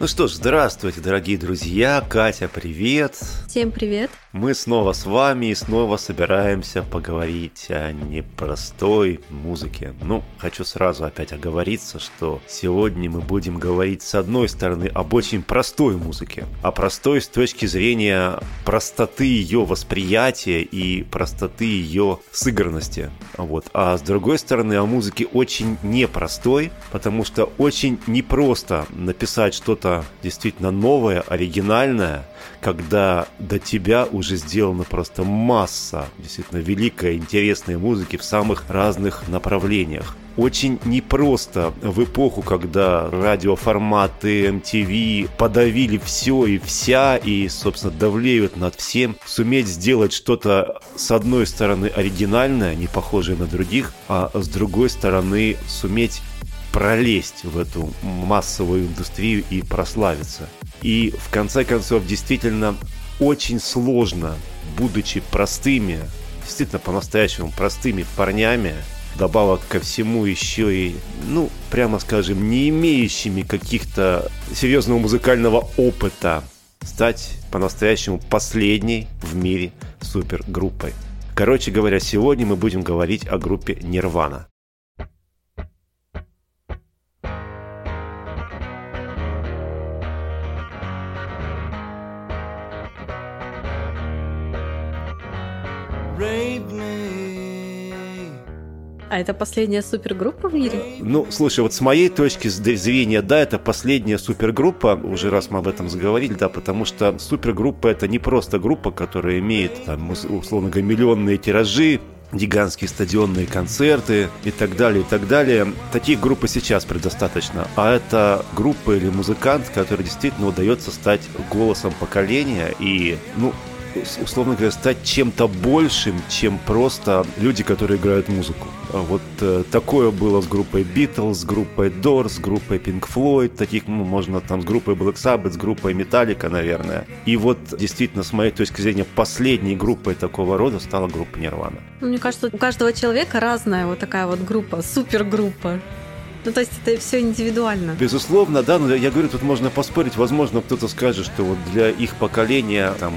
Ну что ж, здравствуйте, дорогие друзья. Катя, привет. Всем привет. Мы снова с вами и снова собираемся поговорить о непростой музыке. Ну, хочу сразу опять оговориться, что сегодня мы будем говорить с одной стороны об очень простой музыке. О простой с точки зрения простоты ее восприятия и простоты ее сыгранности. Вот. А с другой стороны о музыке очень непростой, потому что очень непросто написать что-то действительно новое, оригинальное, когда до тебя уже сделана просто масса действительно великой, интересной музыки в самых разных направлениях. Очень непросто в эпоху, когда радиоформаты MTV подавили все и вся, и, собственно, давлеют над всем, суметь сделать что-то, с одной стороны, оригинальное, не похожее на других, а с другой стороны, суметь пролезть в эту массовую индустрию и прославиться. И в конце концов, действительно, очень сложно, будучи простыми, действительно по-настоящему простыми парнями, добавок ко всему еще и, ну, прямо скажем, не имеющими каких-то серьезного музыкального опыта, стать по-настоящему последней в мире супергруппой. Короче говоря, сегодня мы будем говорить о группе Нирвана. А это последняя супергруппа в мире? Ну, слушай, вот с моей точки зрения, да, это последняя супергруппа, уже раз мы об этом заговорили, да, потому что супергруппа это не просто группа, которая имеет, там, условно говоря, миллионные тиражи, гигантские стадионные концерты и так далее, и так далее. Таких групп и сейчас предостаточно. А это группа или музыкант, который действительно удается стать голосом поколения и, ну, условно говоря, стать чем-то большим, чем просто люди, которые играют музыку. Вот э, такое было с группой Beatles, с группой Doors, с группой Pink Floyd, таких, ну, можно там с группой Black Sabbath, с группой Metallica, наверное. И вот действительно, с моей точки зрения, последней группой такого рода стала группа Nirvana. Ну, мне кажется, у каждого человека разная вот такая вот группа, супергруппа. Ну, то есть это все индивидуально. Безусловно, да, но я говорю, тут можно поспорить. Возможно, кто-то скажет, что вот для их поколения там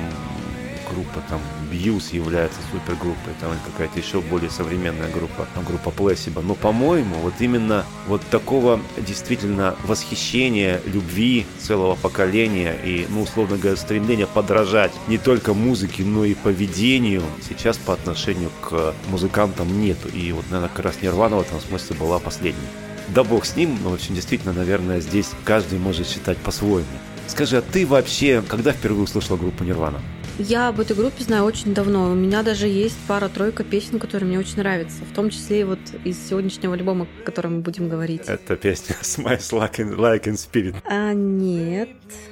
группа, там Бьюз является супергруппой, там какая-то еще более современная группа, там группа Плесиба. Но, по-моему, вот именно вот такого действительно восхищения, любви целого поколения и, ну, условно говоря, стремления подражать не только музыке, но и поведению сейчас по отношению к музыкантам нету. И вот, наверное, как раз Нирвана в этом смысле была последней. Да бог с ним, но, в общем, действительно, наверное, здесь каждый может считать по-своему. Скажи, а ты вообще когда впервые услышала группу Нирвана? Я об этой группе знаю очень давно. У меня даже есть пара-тройка песен, которые мне очень нравятся. В том числе и вот из сегодняшнего альбома, о котором мы будем говорить. Это песня Smiles Like in, like in Spirit. А, нет.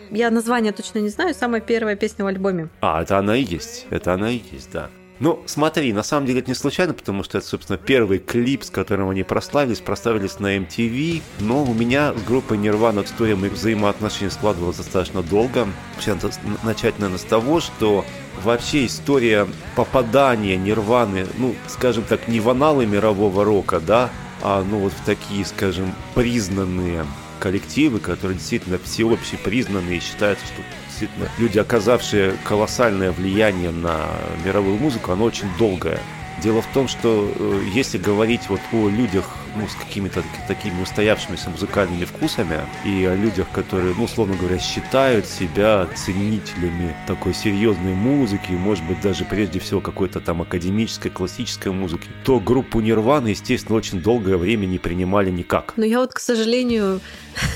Я название точно не знаю. Самая первая песня в альбоме. А, это она и есть. Это она и есть, да. Ну, смотри, на самом деле это не случайно, потому что это, собственно, первый клип, с которым они прославились, прославились на MTV, но у меня с группой Nirvana история моих взаимоотношений складывалась достаточно долго. Вообще, начать, наверное, с того, что вообще история попадания Нирваны, ну, скажем так, не в аналы мирового рока, да, а, ну, вот в такие, скажем, признанные коллективы, которые действительно всеобще признанные считаются, что действительно люди, оказавшие колоссальное влияние на мировую музыку, оно очень долгое. Дело в том, что э, если говорить вот о людях ну, с какими-то такими устоявшимися музыкальными вкусами и о людях, которые, ну, условно говоря, считают себя ценителями такой серьезной музыки, может быть, даже прежде всего какой-то там академической, классической музыки, то группу Нирвана, естественно, очень долгое время не принимали никак. Но я вот, к сожалению,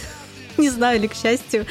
не знаю, или к счастью,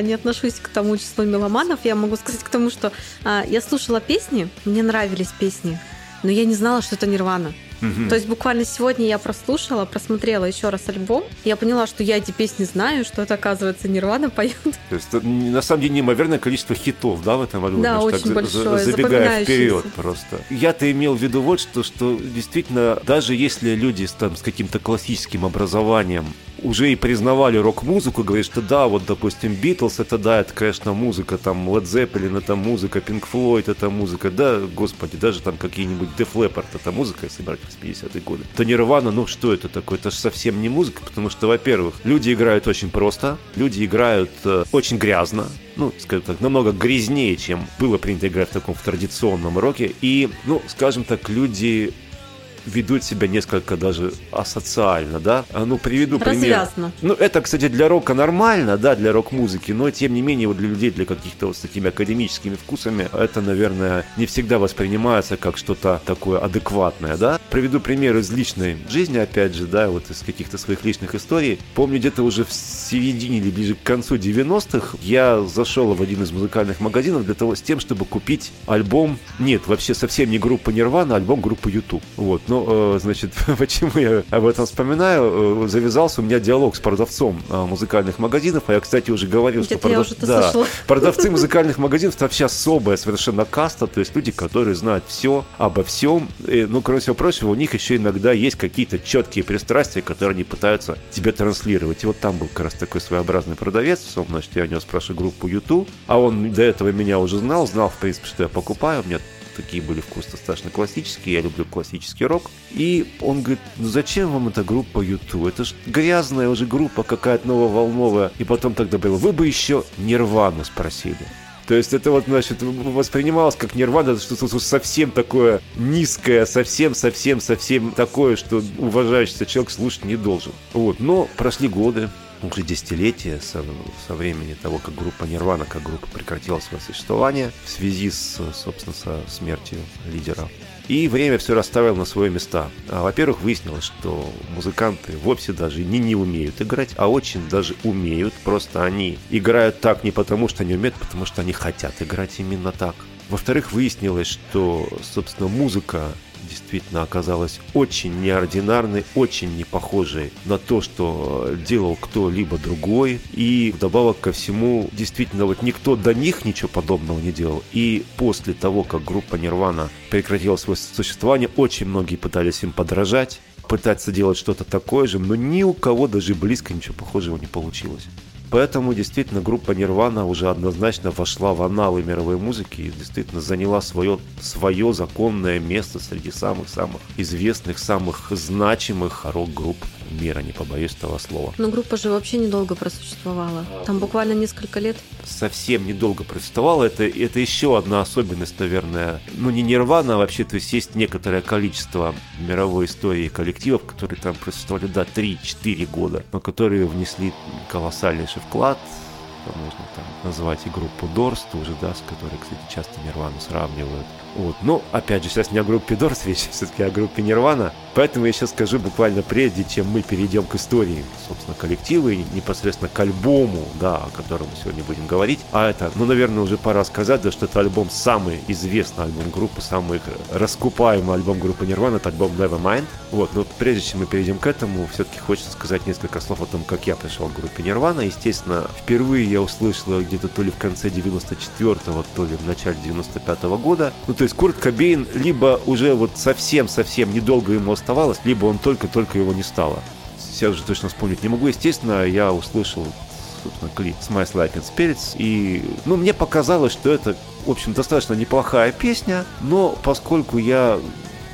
не отношусь к тому числу меломанов. Я могу сказать к тому, что а, я слушала песни, мне нравились песни, но я не знала, что это Нирвана. Угу. То есть буквально сегодня я прослушала, просмотрела еще раз альбом, я поняла, что я эти песни знаю, что это, оказывается, Нирвана поет. То есть, на самом деле, неимоверное количество хитов, да, в этом альбоме? Да, очень так, большое, Забегая вперед просто. Я-то имел в виду вот что, что действительно, даже если люди с, там, с каким-то классическим образованием уже и признавали рок-музыку, говорят, что да, вот, допустим, Битлз, это да, это, конечно, музыка, там, Led Zeppelin, это музыка, Pink Floyd, это музыка, да, господи, даже там какие-нибудь Def Leppard, это музыка, если брать 50-е годы. То Нирвана, ну что это такое? Это же совсем не музыка, потому что, во-первых, люди играют очень просто, люди играют э, очень грязно, ну, скажем так, намного грязнее, чем было принято играть в таком в традиционном роке. И, ну, скажем так, люди ведут себя несколько даже асоциально, да? А, ну, приведу пример. Ну, это, кстати, для рока нормально, да, для рок-музыки, но, тем не менее, вот для людей, для каких-то вот с такими академическими вкусами, это, наверное, не всегда воспринимается как что-то такое адекватное, да? Приведу пример из личной жизни, опять же, да, вот из каких-то своих личных историй. Помню, где-то уже в середине или ближе к концу 90-х я зашел в один из музыкальных магазинов для того, с тем, чтобы купить альбом, нет, вообще совсем не группа Нирвана, а альбом группы YouTube. Вот, ну, э, значит, почему я об этом вспоминаю? Э, завязался у меня диалог с продавцом э, музыкальных магазинов, а я, кстати, уже говорил, что продав... да, продавцы музыкальных магазинов это вообще особая совершенно каста, то есть люди, которые знают все обо всем. И, ну, кроме всего прочего, у них еще иногда есть какие-то четкие пристрастия, которые они пытаются тебе транслировать. И вот там был как раз такой своеобразный продавец, он, значит, я у него спрашиваю группу YouTube, а он до этого меня уже знал, знал, в принципе, что я покупаю, у меня такие были вкусы достаточно классические, я люблю классический рок. И он говорит, ну зачем вам эта группа YouTube? Это же грязная уже группа какая-то нововолновая. И потом тогда было, вы бы еще Нирвану спросили. То есть это вот, значит, воспринималось как нирвана, что-то совсем такое низкое, совсем-совсем-совсем такое, что уважающийся человек слушать не должен. Вот, но прошли годы, уже десятилетия со, со времени того, как группа Нирвана, как группа прекратила свое существование в связи с, собственно, со смертью лидера. И время все расставило на свои места. А, во-первых, выяснилось, что музыканты вовсе даже не не умеют играть, а очень даже умеют. Просто они играют так не потому, что они умеют, а потому что они хотят играть именно так. Во-вторых, выяснилось, что, собственно, музыка действительно оказалась очень неординарной, очень не похожей на то, что делал кто-либо другой. И вдобавок ко всему, действительно, вот никто до них ничего подобного не делал. И после того, как группа Нирвана прекратила свое существование, очень многие пытались им подражать, пытаться делать что-то такое же, но ни у кого даже близко ничего похожего не получилось. Поэтому действительно группа Нирвана уже однозначно вошла в аналы мировой музыки и действительно заняла свое, свое законное место среди самых-самых известных, самых значимых рок-групп мира, не побоюсь этого слова. Но группа же вообще недолго просуществовала. Там буквально несколько лет. Совсем недолго просуществовала. Это, это еще одна особенность, наверное. Ну, не нирвана а вообще, то есть есть некоторое количество мировой истории коллективов, которые там просуществовали, да, 3-4 года, но которые внесли колоссальнейший вклад можно там назвать и группу Doors тоже, да, с которой, кстати, часто Нирвану сравнивают. Вот. Но, опять же, сейчас не о группе Doors речь, все-таки о группе Нирвана. Поэтому я сейчас скажу буквально прежде, чем мы перейдем к истории, собственно, коллектива и непосредственно к альбому, да, о котором мы сегодня будем говорить. А это, ну, наверное, уже пора сказать, да, что это альбом самый известный альбом группы, самый раскупаемый альбом группы Нирвана, это альбом Nevermind. Вот, но прежде чем мы перейдем к этому, все-таки хочется сказать несколько слов о том, как я пришел к группе Нирвана. Естественно, впервые я услышал где-то то ли в конце 94-го, то ли в начале 95-го года. Ну, то есть Курт Кобейн либо уже вот совсем-совсем недолго ему оставалось, либо он только-только его не стало. Сейчас уже точно вспомнить не могу. Естественно, я услышал собственно, клип Smiles Like and Spirits, и, ну, мне показалось, что это, в общем, достаточно неплохая песня, но поскольку я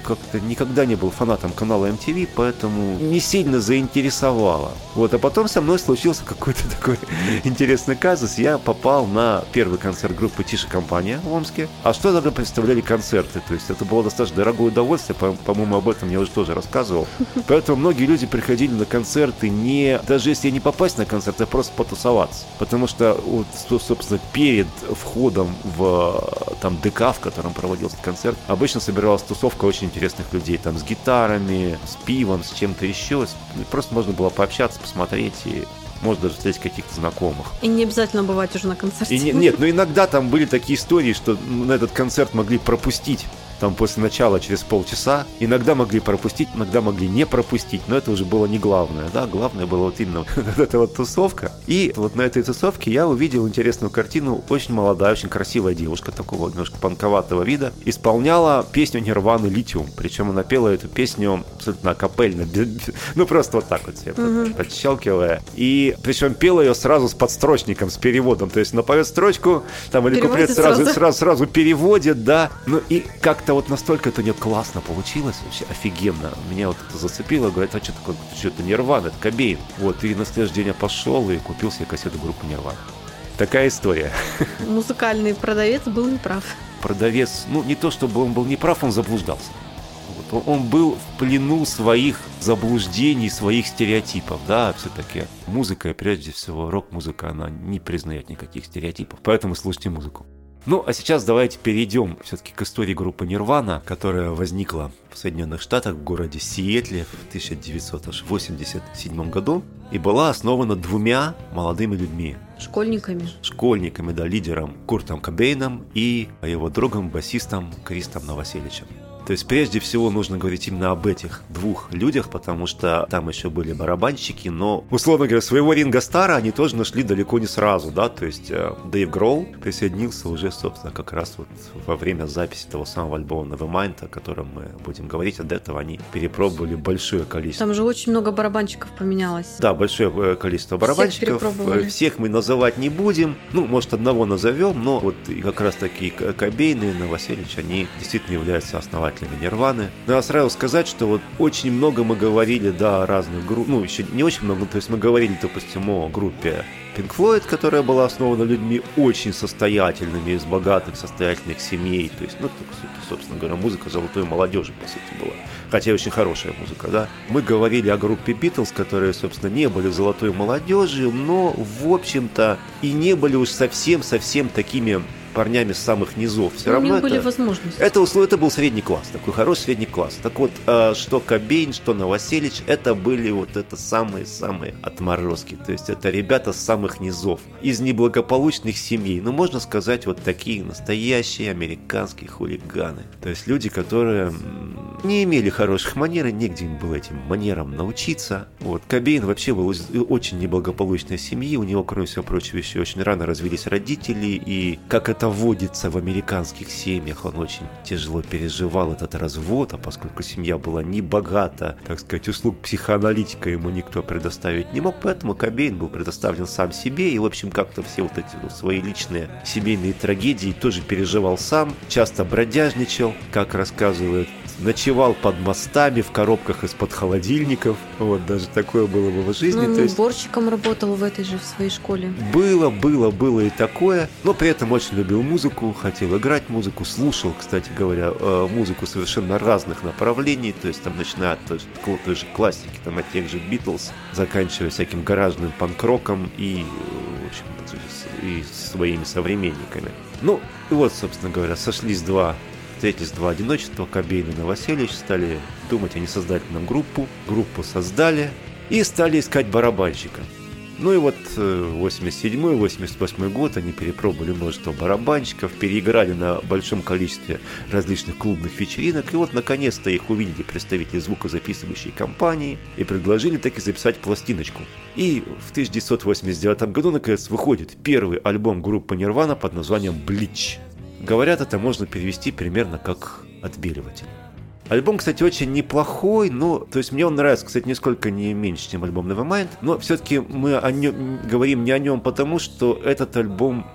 как-то никогда не был фанатом канала MTV, поэтому не сильно заинтересовало. Вот, а потом со мной случился какой-то такой интересный казус. Я попал на первый концерт группы Тише Компания в Омске. А что тогда представляли концерты? То есть это было достаточно дорогое удовольствие, по-моему, об этом я уже тоже рассказывал. Поэтому многие люди приходили на концерты не, даже если не попасть на концерт, а просто потусоваться. Потому что, вот, собственно, перед входом в там ДК, в котором проводился концерт, обычно собиралась тусовка очень интересных людей, там, с гитарами, с пивом, с чем-то еще. Просто можно было пообщаться, посмотреть и может даже встретить каких-то знакомых. И не обязательно бывать уже на концерте. И не, нет, но иногда там были такие истории, что на этот концерт могли пропустить там после начала через полчаса. Иногда могли пропустить, иногда могли не пропустить, но это уже было не главное, да, главное было вот именно вот эта вот тусовка. И вот на этой тусовке я увидел интересную картину, очень молодая, очень красивая девушка такого немножко панковатого вида, исполняла песню Нирваны «Литиум», причем она пела эту песню абсолютно акапельно, ну просто вот так вот себе угу. подщелкивая. И причем пела ее сразу с подстрочником, с переводом, то есть напоет строчку, там или куплет сразу, сразу, сразу, переводит, да, ну и как-то вот настолько это у нее классно получилось, вообще офигенно. Меня вот это зацепило, говорит, а что такое, что это Нирвана, это Кобейн. Вот, и на следующий день я пошел и купил себе кассету группы Нирвана. Такая история. Музыкальный продавец был неправ. Продавец, ну не то чтобы он был неправ, он заблуждался. Вот, он был в плену своих заблуждений, своих стереотипов. Да, все-таки музыка, прежде всего, рок-музыка, она не признает никаких стереотипов. Поэтому слушайте музыку. Ну, а сейчас давайте перейдем все-таки к истории группы Нирвана, которая возникла в Соединенных Штатах в городе Сиэтле в 1987 году и была основана двумя молодыми людьми. Школьниками. Школьниками, да, лидером Куртом Кобейном и его другом, басистом Кристом Новоселичем. То есть прежде всего нужно говорить именно об этих двух людях, потому что там еще были барабанщики, но, условно говоря, своего Ринга Стара они тоже нашли далеко не сразу, да, то есть э, Дэйв Гролл присоединился уже, собственно, как раз вот во время записи того самого альбома Nevermind, о котором мы будем говорить, от этого они перепробовали большое количество. Там же очень много барабанщиков поменялось. Да, большое э, количество барабанщиков. Всех, Всех мы называть не будем, ну, может, одного назовем, но вот как раз таки Кобейн и Новоселич, они действительно являются основателями основателями Нирваны. Но я сразу сказать, что вот очень много мы говорили, да, о разных группах, ну, еще не очень много, то есть мы говорили, допустим, о группе Pink Floyd, которая была основана людьми очень состоятельными, из богатых, состоятельных семей, то есть, ну, собственно говоря, музыка золотой молодежи, по сути, была. Хотя очень хорошая музыка, да. Мы говорили о группе Beatles, которые, собственно, не были золотой молодежью, но, в общем-то, и не были уж совсем-совсем такими парнями с самых низов. Все Но равно у них это, были возможности. Это, это был средний класс, такой хороший средний класс. Так вот, э, что Кобейн, что Новоселич, это были вот это самые-самые отморозки. То есть это ребята с самых низов, из неблагополучных семей. Ну, можно сказать, вот такие настоящие американские хулиганы. То есть люди, которые не имели хороших манер, и негде им было этим манерам научиться. Вот. Кобейн вообще был из очень неблагополучной семьи, у него, кроме всего прочего, еще очень рано развились родители, и как это водится в американских семьях, он очень тяжело переживал этот развод, а поскольку семья была не богата, так сказать, услуг психоаналитика ему никто предоставить не мог, поэтому Кобейн был предоставлен сам себе, и, в общем, как-то все вот эти вот свои личные семейные трагедии тоже переживал сам, часто бродяжничал, как рассказывает ночевал под мостами, в коробках из-под холодильников. Вот, даже такое было в его жизни. Ну, То есть... уборщиком работал в этой же в своей школе. Было, было, было и такое. Но при этом очень любил музыку, хотел играть музыку, слушал, кстати говоря, э, музыку совершенно разных направлений. То есть там начиная от той, той же классики, там от тех же Битлз, заканчивая всяким гаражным панк-роком и, в общем, и своими современниками. Ну, и вот, собственно говоря, сошлись два Встретились два одиночества, Кобейн и Новоселич стали думать о несоздательном группу, группу создали и стали искать барабанщика. Ну и вот 87-88 э, год они перепробовали множество барабанщиков, переиграли на большом количестве различных клубных вечеринок, и вот наконец-то их увидели представители звукозаписывающей компании и предложили таки записать пластиночку. И в 1989 году наконец выходит первый альбом группы Nirvana под названием «Bleach». Говорят, это можно перевести примерно как «отбеливатель». Альбом, кстати, очень неплохой, но, то есть мне он нравится, кстати, нисколько не меньше, чем альбом Nevermind, но все-таки мы о нем, говорим не о нем потому, что этот альбом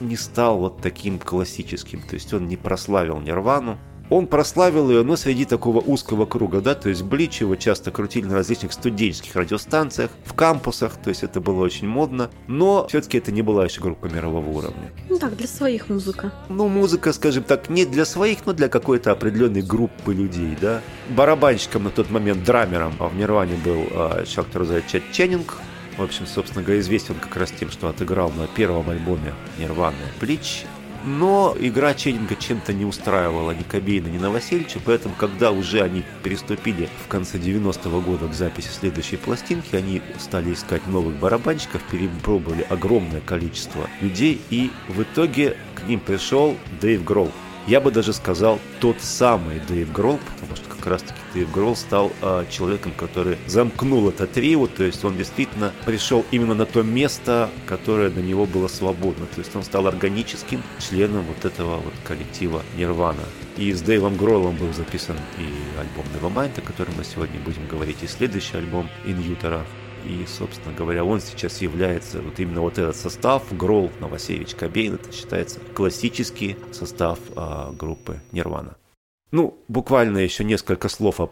не стал вот таким классическим, то есть он не прославил Нирвану, он прославил ее, но среди такого узкого круга, да, то есть Блич его часто крутили на различных студенческих радиостанциях, в кампусах, то есть это было очень модно, но все-таки это не была еще группа мирового уровня. Ну так, для своих музыка. Ну, музыка, скажем так, не для своих, но для какой-то определенной группы людей, да. Барабанщиком на тот момент, драмером в Нирване был э, человек, который зовут Чет Ченнинг, в общем, собственно говоря, известен как раз тем, что отыграл на первом альбоме Нирваны Блич, но игра Ченнинга чем-то не устраивала ни Кобейна, ни Новосельча, поэтому, когда уже они переступили в конце 90-го года к записи следующей пластинки, они стали искать новых барабанщиков, перепробовали огромное количество людей, и в итоге к ним пришел Дэйв Гролл. Я бы даже сказал тот самый Дэйв Гролл, потому что раз-таки Дэйв Гролл стал э, человеком, который замкнул это трио, то есть он действительно пришел именно на то место, которое для него было свободно, то есть он стал органическим членом вот этого вот коллектива Нирвана. И с Дэйвом Гроллом был записан и альбом Nevermind, о котором мы сегодня будем говорить, и следующий альбом In Utero. И, собственно говоря, он сейчас является, вот именно вот этот состав, Гролл, Новосевич, Кобейн, это считается классический состав а, группы Нирвана. Ну, буквально еще несколько слов о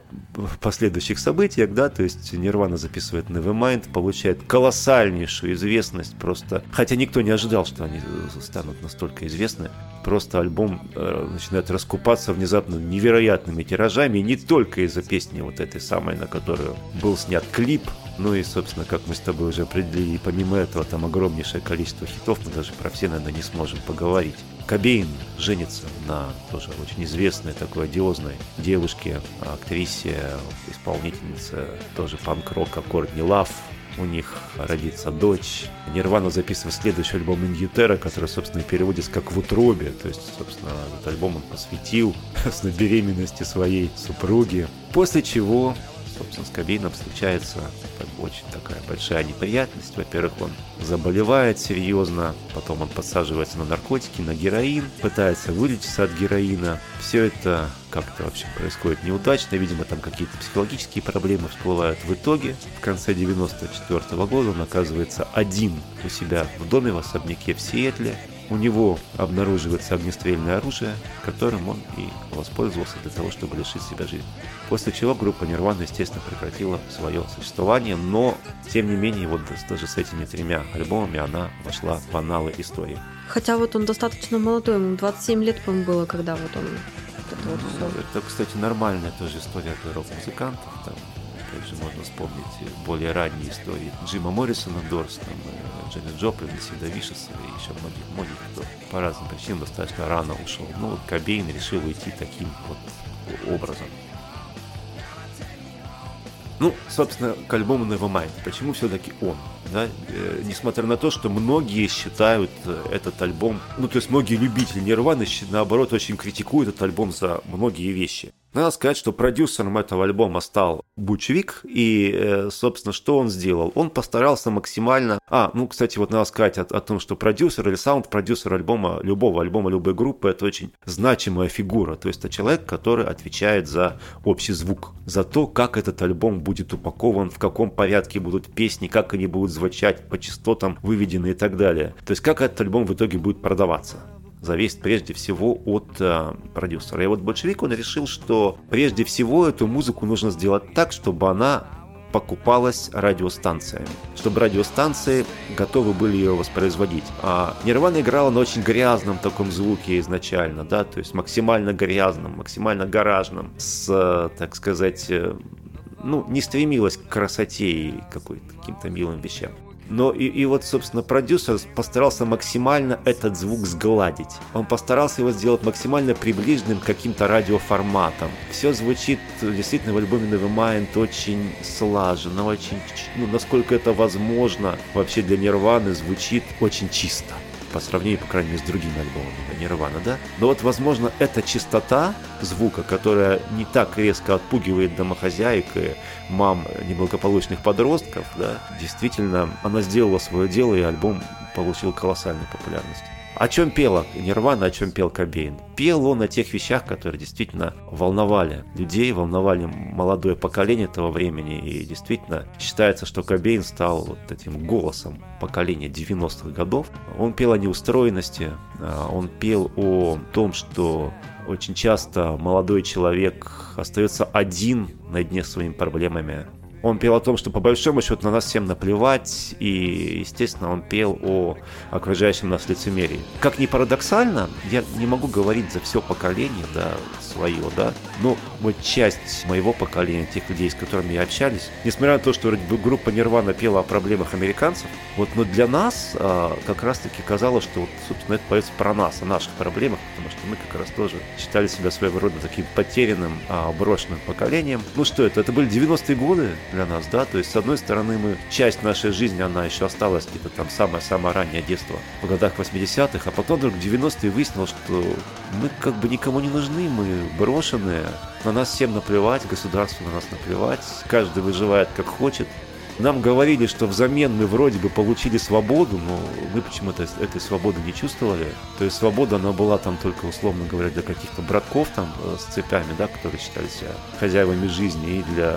последующих событиях, да, то есть Нирвана записывает Nevermind, получает колоссальнейшую известность просто, хотя никто не ожидал, что они станут настолько известны, просто альбом э, начинает раскупаться внезапно невероятными тиражами, не только из-за песни вот этой самой, на которую был снят клип, ну и, собственно, как мы с тобой уже определили, помимо этого там огромнейшее количество хитов, мы даже про все, наверное, не сможем поговорить. Кобейн женится на тоже очень известной такой одиозной девушке, актрисе, исполнительнице тоже панк-рока Кортни Лав. У них родится дочь. Нирвана записывает следующий альбом Иньютера, который, собственно, переводится как «В утробе». То есть, собственно, этот альбом он посвятил с беременности своей супруги. После чего собственно, с Кобейном случается очень такая большая неприятность. Во-первых, он заболевает серьезно, потом он подсаживается на наркотики, на героин, пытается вылечиться от героина. Все это как-то вообще происходит неудачно, видимо, там какие-то психологические проблемы всплывают. В итоге, в конце 94 -го года он оказывается один у себя в доме в особняке в Сиэтле, у него обнаруживается огнестрельное оружие, которым он и воспользовался для того, чтобы лишить себя жизни. После чего группа Нирвана, естественно, прекратила свое существование, но, тем не менее, вот даже с этими тремя альбомами она вошла в аналы истории. Хотя вот он достаточно молодой, ему 27 лет, по-моему, было, когда вот он это, вот все. это, кстати, нормальная тоже история для рок-музыкантов. Там, опять же, можно вспомнить более ранние истории Джима Моррисона, Дорс, там, Дженни Джоплин, Сида Вишеса и еще многих, многих, кто по разным причинам достаточно рано ушел. Ну, вот Кобейн решил уйти таким вот образом. Ну, собственно, к альбому Nevermind. Почему все-таки он? Да? Э, несмотря на то, что многие считают э, этот альбом, ну, то есть многие любители Нирваны, наоборот, очень критикуют этот альбом за многие вещи. Надо сказать, что продюсером этого альбома стал Бучвик, и, э, собственно, что он сделал? Он постарался максимально... А, ну, кстати, вот надо сказать о, о том, что продюсер или саунд-продюсер альбома, любого альбома, любой группы, это очень значимая фигура, то есть это человек, который отвечает за общий звук, за то, как этот альбом будет упакован, в каком порядке будут песни, как они будут звучать, по частотам выведены и так далее. То есть как этот альбом в итоге будет продаваться зависит прежде всего от э, продюсера. И вот большевик, он решил, что прежде всего эту музыку нужно сделать так, чтобы она покупалась радиостанциями, чтобы радиостанции готовы были ее воспроизводить. А Нирвана играла на очень грязном таком звуке изначально, да, то есть максимально грязном, максимально гаражном, с, э, так сказать, э, ну, не стремилась к красоте и каким-то милым вещам. Но и, и вот, собственно, продюсер постарался максимально этот звук сгладить. Он постарался его сделать максимально приближенным к каким-то радиоформатам. Все звучит действительно в альбоме Nevermind очень слаженно, очень, ну, насколько это возможно вообще для Нирваны звучит очень чисто по сравнению, по крайней мере, с другими альбомами Нирвана, да? Но вот, возможно, эта чистота звука, которая не так резко отпугивает домохозяек и мам неблагополучных подростков, да, действительно, она сделала свое дело, и альбом получил колоссальную популярность. О чем пела Нирвана, о чем пел Кобейн? Пел он о тех вещах, которые действительно волновали людей, волновали молодое поколение того времени. И действительно считается, что Кобейн стал вот этим голосом поколения 90-х годов. Он пел о неустроенности, а, он пел о том, что очень часто молодой человек остается один на дне своими проблемами, он пел о том, что по большому счету на нас всем наплевать, и, естественно, он пел о окружающем нас лицемерии. Как ни парадоксально, я не могу говорить за все поколение, да, свое, да, но вот часть моего поколения, тех людей, с которыми я общались, несмотря на то, что группа Нирвана пела о проблемах американцев, вот, но для нас а, как раз-таки казалось, что, вот, собственно, это поется про нас, о наших проблемах, потому что мы как раз тоже считали себя своего рода таким потерянным, а, брошенным поколением. Ну что это? Это были 90-е годы, для нас, да, то есть, с одной стороны, мы, часть нашей жизни, она еще осталась где-то там самое-самое раннее детство в годах 80-х, а потом вдруг в 90-е выяснилось, что мы как бы никому не нужны, мы брошенные, на нас всем наплевать, государству на нас наплевать, каждый выживает как хочет, нам говорили, что взамен мы вроде бы получили свободу, но мы почему-то этой свободы не чувствовали. То есть свобода, она была там только, условно говоря, для каких-то братков там э, с цепями, да, которые считались хозяевами жизни, и для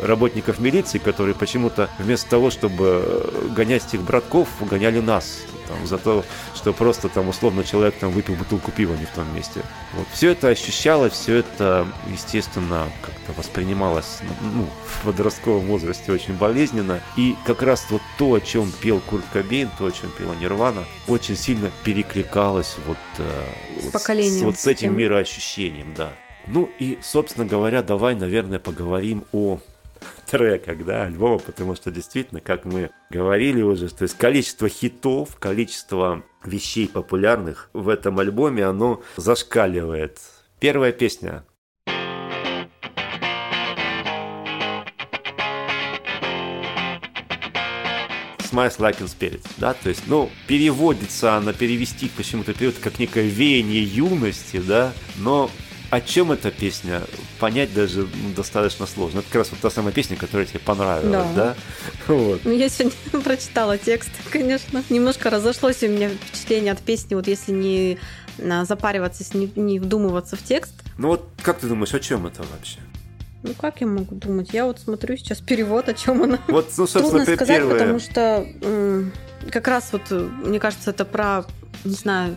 работников милиции, которые почему-то вместо того, чтобы гонять этих братков, гоняли нас там, за то, что просто там условно человек там выпил бутылку пива не в том месте. Вот. Все это ощущалось, все это, естественно, как-то воспринималось ну, в подростковом возрасте очень болезненно. И как раз вот то, о чем пел Курт Кобейн, то, о чем пела Нирвана, очень сильно перекликалось вот, э, вот, с, вот с этим мироощущением, да. Ну и, собственно говоря, давай, наверное, поговорим о треках, да, альбома, потому что действительно, как мы говорили уже, то есть количество хитов, количество вещей популярных в этом альбоме, оно зашкаливает. Первая песня Smiles Like in Spirit, да, то есть, ну, переводится она, перевести почему-то период как некое веяние юности, да, но о чем эта песня, понять даже ну, достаточно сложно. Это как раз вот та самая песня, которая тебе понравилась, да? да? Вот. Ну, я сегодня прочитала текст, конечно. Немножко разошлось у меня впечатление от песни, вот если не а, запариваться, не, не вдумываться в текст. Ну вот как ты думаешь, о чем это вообще? Ну как я могу думать? Я вот смотрю сейчас перевод, о чем она. Вот, ну, собственно, Трудно сказать, первое... потому что как раз вот, мне кажется, это про, не знаю,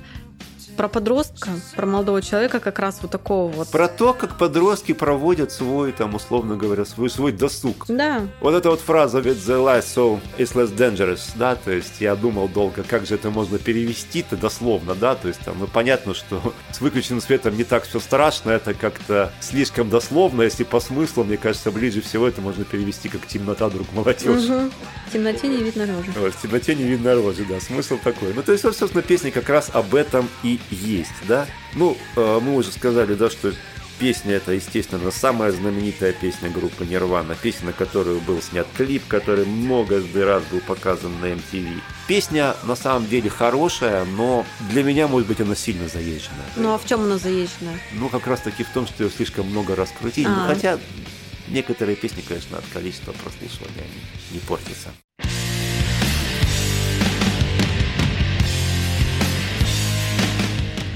про подростка, про молодого человека как раз вот такого вот. Про то, как подростки проводят свой, там, условно говоря, свой, свой досуг. Да. Вот эта вот фраза with the life so it's less dangerous, да, то есть я думал долго, как же это можно перевести-то дословно, да, то есть там, ну, понятно, что с выключенным светом не так все страшно, это как-то слишком дословно, если по смыслу, мне кажется, ближе всего это можно перевести как темнота друг молодежи. Угу. В темноте не видно рожи. Вот, в темноте не видно рожи, да, смысл такой. Ну, то есть, собственно, песня как раз об этом и есть, да. Ну, э, мы уже сказали, да, что песня это, естественно, самая знаменитая песня группы Нирвана, песня, на которую был снят клип, который много раз был показан на MTV. Песня на самом деле хорошая, но для меня, может быть, она сильно заезженная. Ну а в чем она заезжена? Ну, как раз таки в том, что ее слишком много раскрутили. Ну, хотя некоторые песни, конечно, от количества прослушивания не портятся.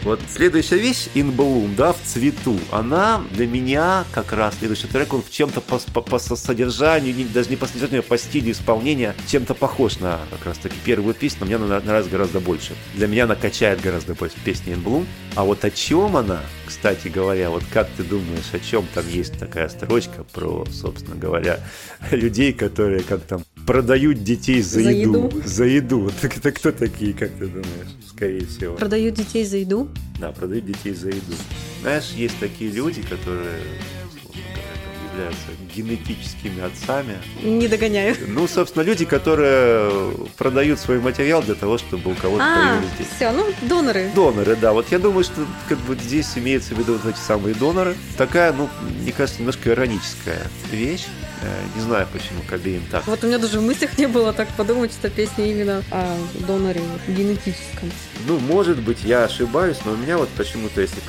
Вот следующая вещь, In Bloom, да, в цвету, она для меня как раз, следующий трек, он в чем-то по, по, по содержанию, даже не по содержанию, а по стилю исполнения, чем-то похож на как раз таки первую песню, но мне она нравится гораздо больше. Для меня она качает гораздо больше песни In Bloom. А вот о чем она, кстати говоря, вот как ты думаешь, о чем там есть такая строчка про, собственно говоря, людей, которые как там продают детей за, за еду. еду. За еду. Так это кто такие, как ты думаешь, скорее всего? Продают детей за еду? Да, продают детей за еду. Знаешь, есть такие люди, которые являются генетическими отцами. Не догоняю. Ну, собственно, люди, которые продают свой материал для того, чтобы у кого-то а, появились дети. Все, ну, доноры. Доноры, да. Вот я думаю, что как бы здесь имеется в виду вот эти самые доноры. Такая, ну, мне кажется, немножко ироническая вещь. Э, не знаю, почему Кобейн так. Вот у меня даже в мыслях не было так подумать, что песня именно о доноре генетическом. Ну, может быть, я ошибаюсь, но у меня вот почему-то, если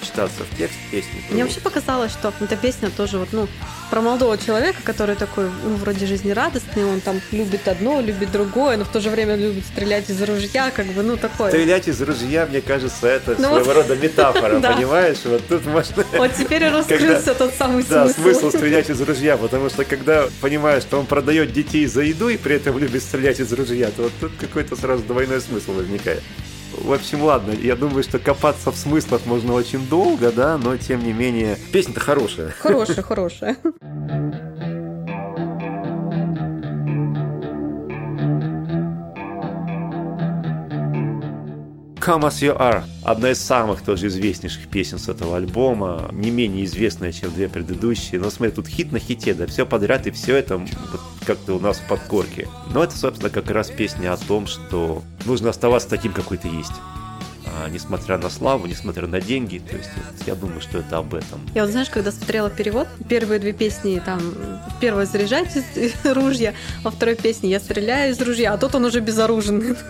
вчитаться в текст песни... То... Мне вообще показалось, что эта песня тоже вот, ну, про молодого человека, который такой, ну, вроде жизнерадостный, он там любит одно, любит другое, но в то же время любит стрелять из ружья, как бы, ну, такое. Стрелять из ружья, мне кажется, это ну, своего рода метафора, понимаешь? Вот тут можно... Вот теперь раскрылся тот самый смысл. Да, смысл стрелять из ружья, потому что когда понимаешь, что он продает детей за еду и при этом любит стрелять из ружья, то вот тут какой-то сразу двойной смысл возникает. В общем, ладно, я думаю, что копаться в смыслах можно очень долго, да, но тем не менее, песня-то хорошая. Хорошая, хорошая. Come As You Are. Одна из самых тоже известнейших песен с этого альбома. Не менее известная, чем две предыдущие. Но смотри, тут хит на хите, да, все подряд, и все это вот как-то у нас в подкорке. Но это, собственно, как раз песня о том, что нужно оставаться таким, какой ты есть. а, несмотря на славу, несмотря на деньги. То есть я думаю, что это об этом. Я вот знаешь, когда смотрела перевод, первые две песни там, первая заряжайте ружья, во второй песне я стреляю из ружья, а тут он уже безоружен.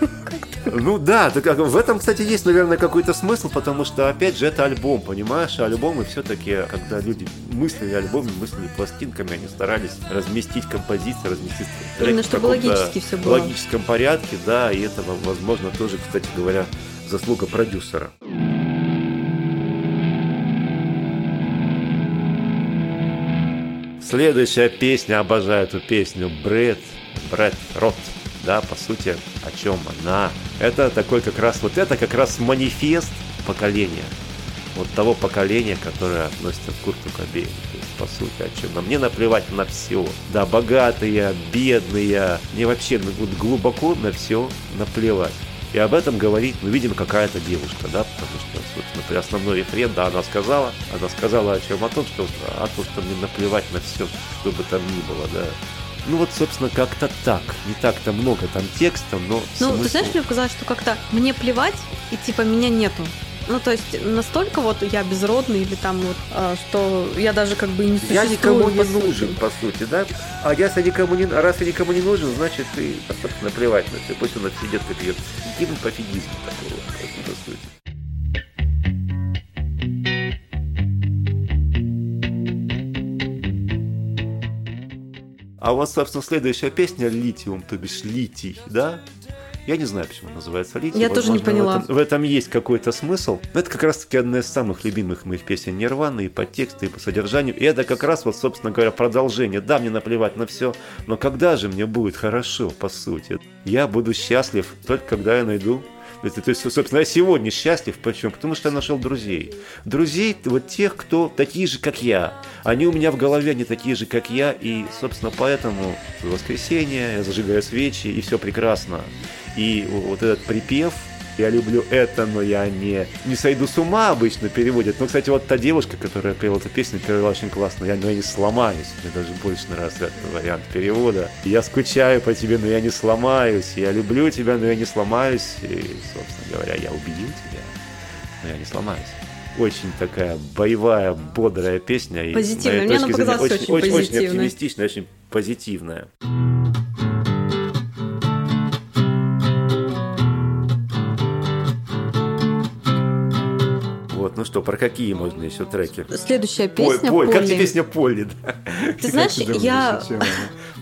Ну да, так, в этом, кстати, есть, наверное, какой-то смысл, потому что, опять же, это альбом, понимаешь? А альбомы все-таки, когда люди мыслили альбомами, мыслили пластинками, они старались разместить композиции, разместить треки Именно, чтобы логически все было. В логическом порядке, да, и это, возможно, тоже, кстати говоря, заслуга продюсера. Следующая песня, обожаю эту песню, Брэд, Брэд Рот да, по сути, о чем она. Это такой как раз, вот это как раз манифест поколения. Вот того поколения, которое относится к Курту Кобейну. То есть, по сути, о чем. Но мне наплевать на все. Да, богатые, бедные. Мне вообще вот глубоко на все наплевать. И об этом говорит, ну, видимо, какая-то девушка, да, потому что, собственно, основной рефрен, да, она сказала, она сказала о чем? О том, что, о том, что мне наплевать на все, что бы там ни было, да. Ну вот, собственно, как-то так. Не так-то много там текста, но Ну, смысл... ты знаешь, мне показалось, что как-то мне плевать, и типа меня нету. Ну, то есть настолько вот я безродный или там вот, а, что я даже как бы не существую. Я никому не нужен, по сути, да? А если никому не, раз я никому не нужен, значит, ты, собственно, плевать на все. Пусть он отсидит, как ее. Интимный пофигизм такой вот, по сути. А вот, собственно, следующая песня «Литиум», то бишь «Литий», да? Я не знаю, почему называется «Литий». Я Возможно, тоже не поняла. В этом, в этом есть какой-то смысл. Но это как раз-таки одна из самых любимых моих песен Нирваны и по тексту, и по содержанию. И это как раз, вот, собственно говоря, продолжение. Да, мне наплевать на все, но когда же мне будет хорошо, по сути? Я буду счастлив только когда я найду то есть, собственно, я сегодня счастлив. Почему? Потому что я нашел друзей. Друзей, вот тех, кто такие же, как я. Они у меня в голове, они такие же, как я. И, собственно, поэтому в воскресенье я зажигаю свечи, и все прекрасно. И вот этот припев, я люблю это, но я не, не сойду с ума обычно переводят. Но, кстати, вот та девушка, которая пела эту песню, перевела очень классно. Я, но я не сломаюсь. Мне даже больше нравится этот вариант перевода. Я скучаю по тебе, но я не сломаюсь. Я люблю тебя, но я не сломаюсь. И, собственно говоря, я убью тебя, но я не сломаюсь очень такая боевая, бодрая песня. Позитивная. Мне она показалась очень, очень, очень, очень оптимистичная, очень позитивная. Вот, ну что, про какие можно еще треки? Следующая песня Поль, Поль. Как тебе песня Полли? Да? Ты знаешь, я...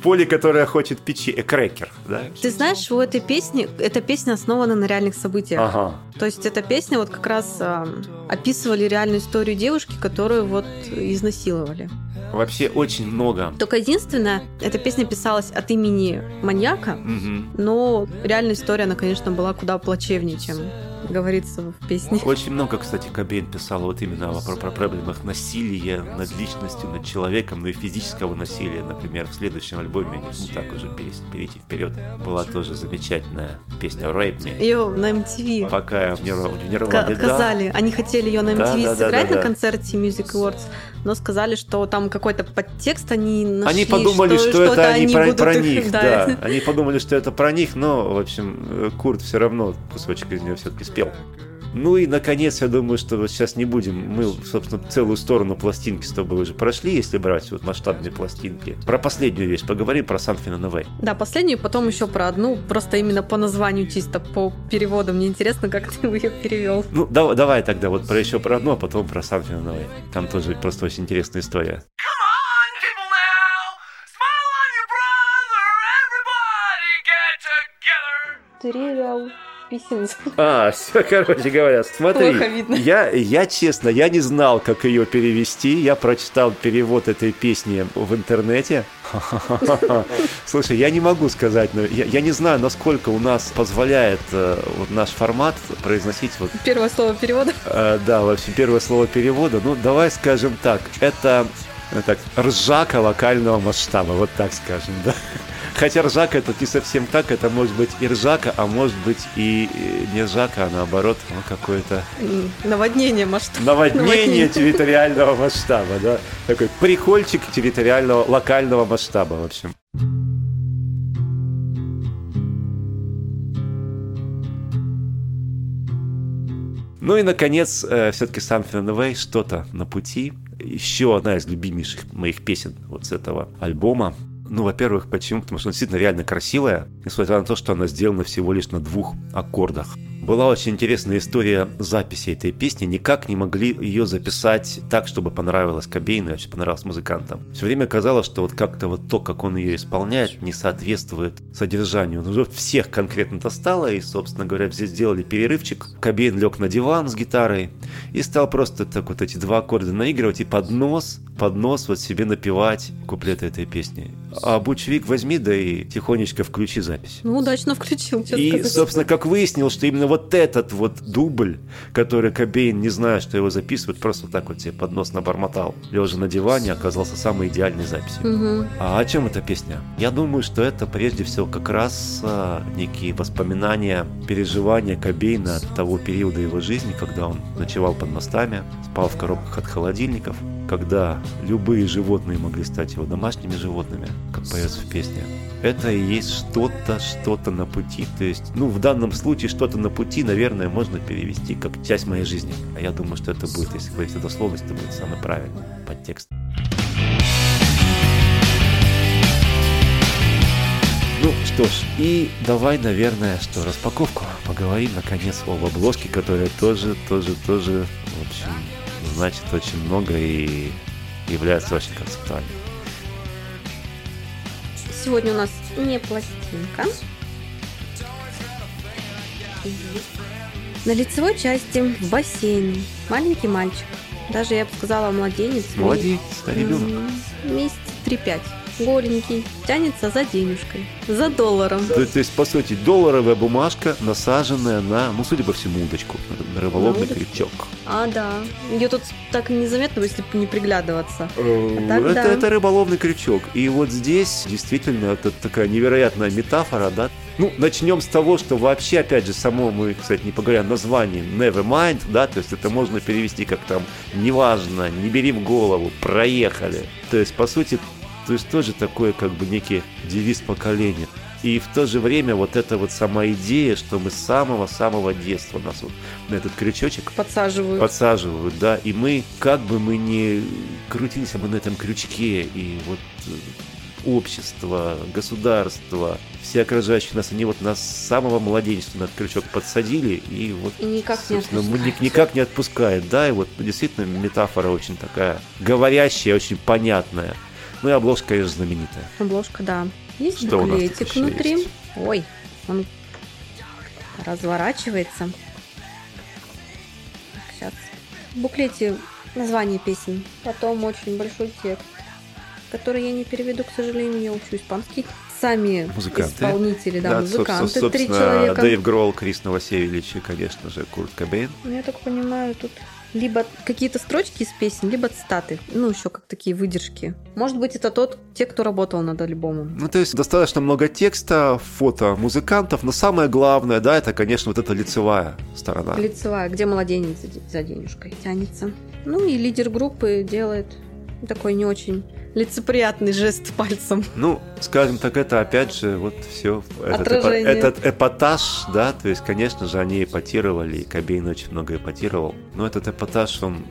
Полли, которая хочет печи экрекер, да? Ты знаешь, у этой песни, эта песня основана на реальных событиях. Ага. То есть эта песня вот как раз э, описывали реальную историю девушки, которую вот изнасиловали. Вообще очень много. Только единственное, эта песня писалась от имени маньяка, угу. но реальная история, она, конечно, была куда плачевнее, чем говорится в песне. Очень много, кстати, Кобейн писал вот именно про, про проблемах насилия над личностью, над человеком, ну и физического насилия. Например, в следующем альбоме, ну так уже перейти вперед, была тоже замечательная песня «Rape Me». Ее на MTV. Пока я в Нирване. Отказали. Они хотели ее на MTV да, сыграть да, да, на концерте Music Awards, но сказали, что там какой-то подтекст они нашли. Они подумали, что, что это они про, про них, да. да. Они подумали, что это про них, но, в общем, Курт все равно кусочек из нее все-таки спел. Ну и, наконец, я думаю, что вот сейчас не будем. Мы, собственно, целую сторону пластинки с тобой уже прошли, если брать вот масштабные пластинки. Про последнюю вещь поговорим, про Something on the Way. Да, последнюю, потом еще про одну, просто именно по названию, чисто по переводу. Мне интересно, как ты ее перевел. Ну, да, давай тогда вот про еще про одну, а потом про Something on the Way. Там тоже просто очень интересная история. Trivial писем. А, все, короче говоря, смотри. Я, я честно, я не знал, как ее перевести. Я прочитал перевод этой песни в интернете. Слушай, я не могу сказать, но я, я не знаю, насколько у нас позволяет э, вот наш формат произносить вот... Первое слово перевода? Э, да, вообще первое слово перевода. Ну, давай скажем так, это э, так, ржака локального масштаба, вот так скажем, да. Хотя ржака это не совсем так, это может быть и ржака, а может быть и не ржака, а наоборот, ну, какое-то... Наводнение масштаба. Наводнение, Наводнение территориального масштаба, да. Такой прикольчик территориального, локального масштаба, в общем. Ну и, наконец, э, все-таки the Way, что-то на пути. Еще одна из любимейших моих песен вот с этого альбома. Ну, во-первых, почему? Потому что она действительно реально красивая, несмотря на то, что она сделана всего лишь на двух аккордах. Была очень интересная история записи этой песни. Никак не могли ее записать так, чтобы понравилось Кобейну вообще понравилось музыкантам. Все время казалось, что вот как-то вот то, как он ее исполняет, не соответствует содержанию. Но уже всех конкретно достало, и, собственно говоря, все сделали перерывчик. Кобейн лег на диван с гитарой и стал просто так вот эти два аккорда наигрывать и под нос, под нос вот себе напевать куплеты этой песни. А Бучевик возьми, да и тихонечко включи запись. Ну, удачно включил. И, сказать. собственно, как выяснил, что именно вот этот вот дубль, который Кобейн, не зная, что его записывают, просто так вот себе под нос набормотал, лежа на диване, оказался самой идеальной записью. Угу. А о чем эта песня? Я думаю, что это прежде всего как раз а, некие воспоминания, переживания Кобейна от того периода его жизни, когда он ночевал под мостами, спал в коробках от холодильников, когда любые животные могли стать его домашними животными, как поется в песне. Это и есть что-то, что-то на пути. То есть, ну, в данном случае что-то на пути, наверное, можно перевести как часть моей жизни. А я думаю, что это будет, если говорить о дословности, это будет самый правильный подтекст. Ну что ж, и давай, наверное, что распаковку. Поговорим, наконец, об обложке, которая тоже, тоже, тоже, в общем, значит очень много и является очень концептуальной. Сегодня у нас не пластинка. На лицевой части в бассейне маленький мальчик. Даже я бы сказала младенец. Младенец, ребенок. Месяц 3-5 голенький, тянется за денежкой, за долларом. То, то есть, по сути, долларовая бумажка, насаженная на, ну, судя по всему, удочку, на рыболовный на крючок. А, да. Ее тут так незаметно, если не приглядываться. Э, а так, это, да. это рыболовный крючок. И вот здесь действительно это такая невероятная метафора, да, ну, начнем с того, что вообще, опять же, само мы, кстати, не поговорим, название Nevermind, да, то есть это можно перевести как там «неважно», «не бери в голову», «проехали». То есть, по сути, то есть тоже такой как бы некий девиз поколения. И в то же время вот эта вот сама идея, что мы с самого-самого детства нас вот на этот крючочек подсаживают. подсаживают, да, и мы, как бы мы ни крутились бы на этом крючке, и вот э, общество, государство, все окружающие нас, они вот нас с самого младенчества на этот крючок подсадили, и вот, и никак не отпускают. никак не отпускает, да, и вот действительно метафора очень такая говорящая, очень понятная. Ну и обложка, конечно, знаменитая. Обложка, да. Есть Что буклетик внутри. Есть? Ой, он разворачивается. Сейчас. В буклете название песен. Потом очень большой текст, который я не переведу, к сожалению, я учу испанский. Сами музыканты. исполнители, да, да музыканты, три человека. Дэйв Гролл, Крис Новосевич и, конечно же, Курт Кобейн. Я так понимаю, тут либо какие-то строчки из песен, либо цитаты. Ну, еще как такие выдержки. Может быть, это тот, те, кто работал над альбомом. Ну, то есть достаточно много текста, фото музыкантов, но самое главное, да, это, конечно, вот эта лицевая сторона. Лицевая, где младенец за денежкой тянется. Ну и лидер группы делает такой не очень лицеприятный жест пальцем. Ну, скажем так, это опять же вот все этот, эпо, этот эпатаж, да, то есть, конечно же, они эпатировали, и Кобейн очень много эпатировал, но этот эпатаж, он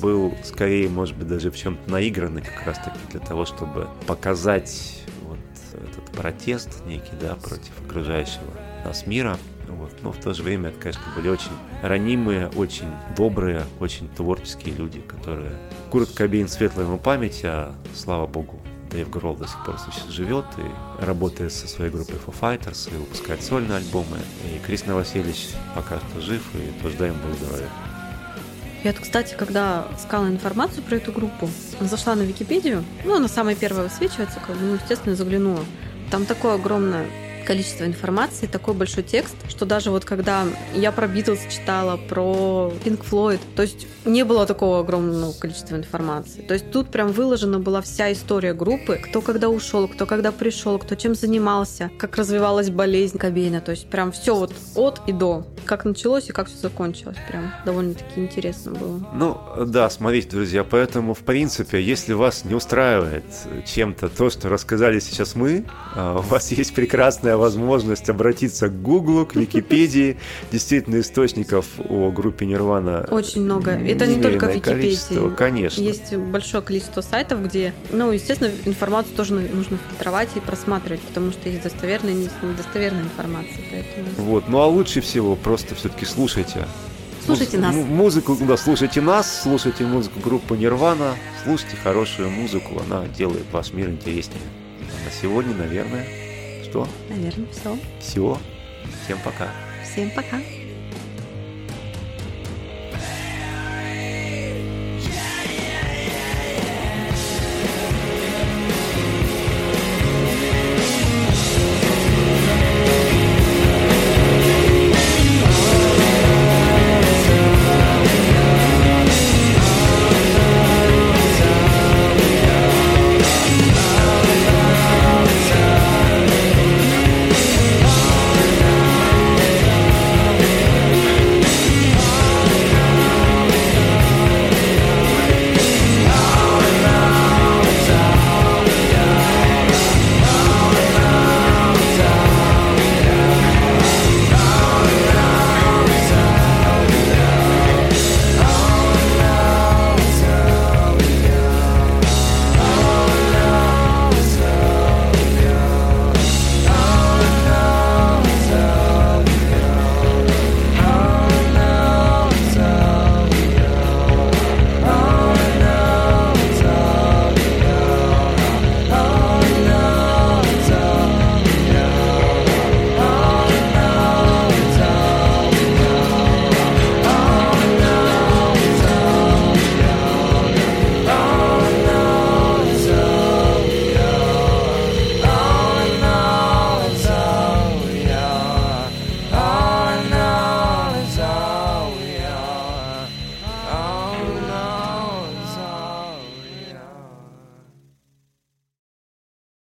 был скорее, может быть, даже в чем-то наигранный как раз-таки для того, чтобы показать вот этот протест некий, да, против окружающего нас мира. Вот. Но в то же время это, конечно, были очень ранимые, очень добрые, очень творческие люди, которые Курт Кобейн, светлая ему память, а слава богу, Дэйв Гролл до сих пор живет и работает со своей группой Foo Fighters и выпускает сольные альбомы. И Крис Новосельевич пока что жив и тоже дай ему здоровья. Я, кстати, когда искала информацию про эту группу, зашла на Википедию, ну, она самая первая высвечивается, как бы, ну, естественно, заглянула. Там такое огромное количество информации, такой большой текст, что даже вот когда я про Битлз читала, про Pink Floyd, то есть не было такого огромного количества информации. То есть тут прям выложена была вся история группы, кто когда ушел, кто когда пришел, кто чем занимался, как развивалась болезнь Кобейна. То есть прям все вот от и до. Как началось и как все закончилось. Прям довольно-таки интересно было. Ну, да, смотрите, друзья, поэтому, в принципе, если вас не устраивает чем-то то, что рассказали сейчас мы, а, у вас есть прекрасная уникальная возможность обратиться к Гуглу, к Википедии. Действительно, источников о группе Нирвана Очень много. Это не только в Википедии. Конечно. Есть большое количество сайтов, где, ну, естественно, информацию тоже нужно фильтровать и просматривать, потому что есть достоверная и недостоверная информация. Поэтому... Вот. Ну а лучше всего просто все-таки слушайте Слушайте нас. Музыку, да, слушайте нас, слушайте музыку группы Нирвана, слушайте хорошую музыку, она делает ваш мир интереснее. А на сегодня, наверное, что? Наверное, все. Все. Всем пока. Всем пока.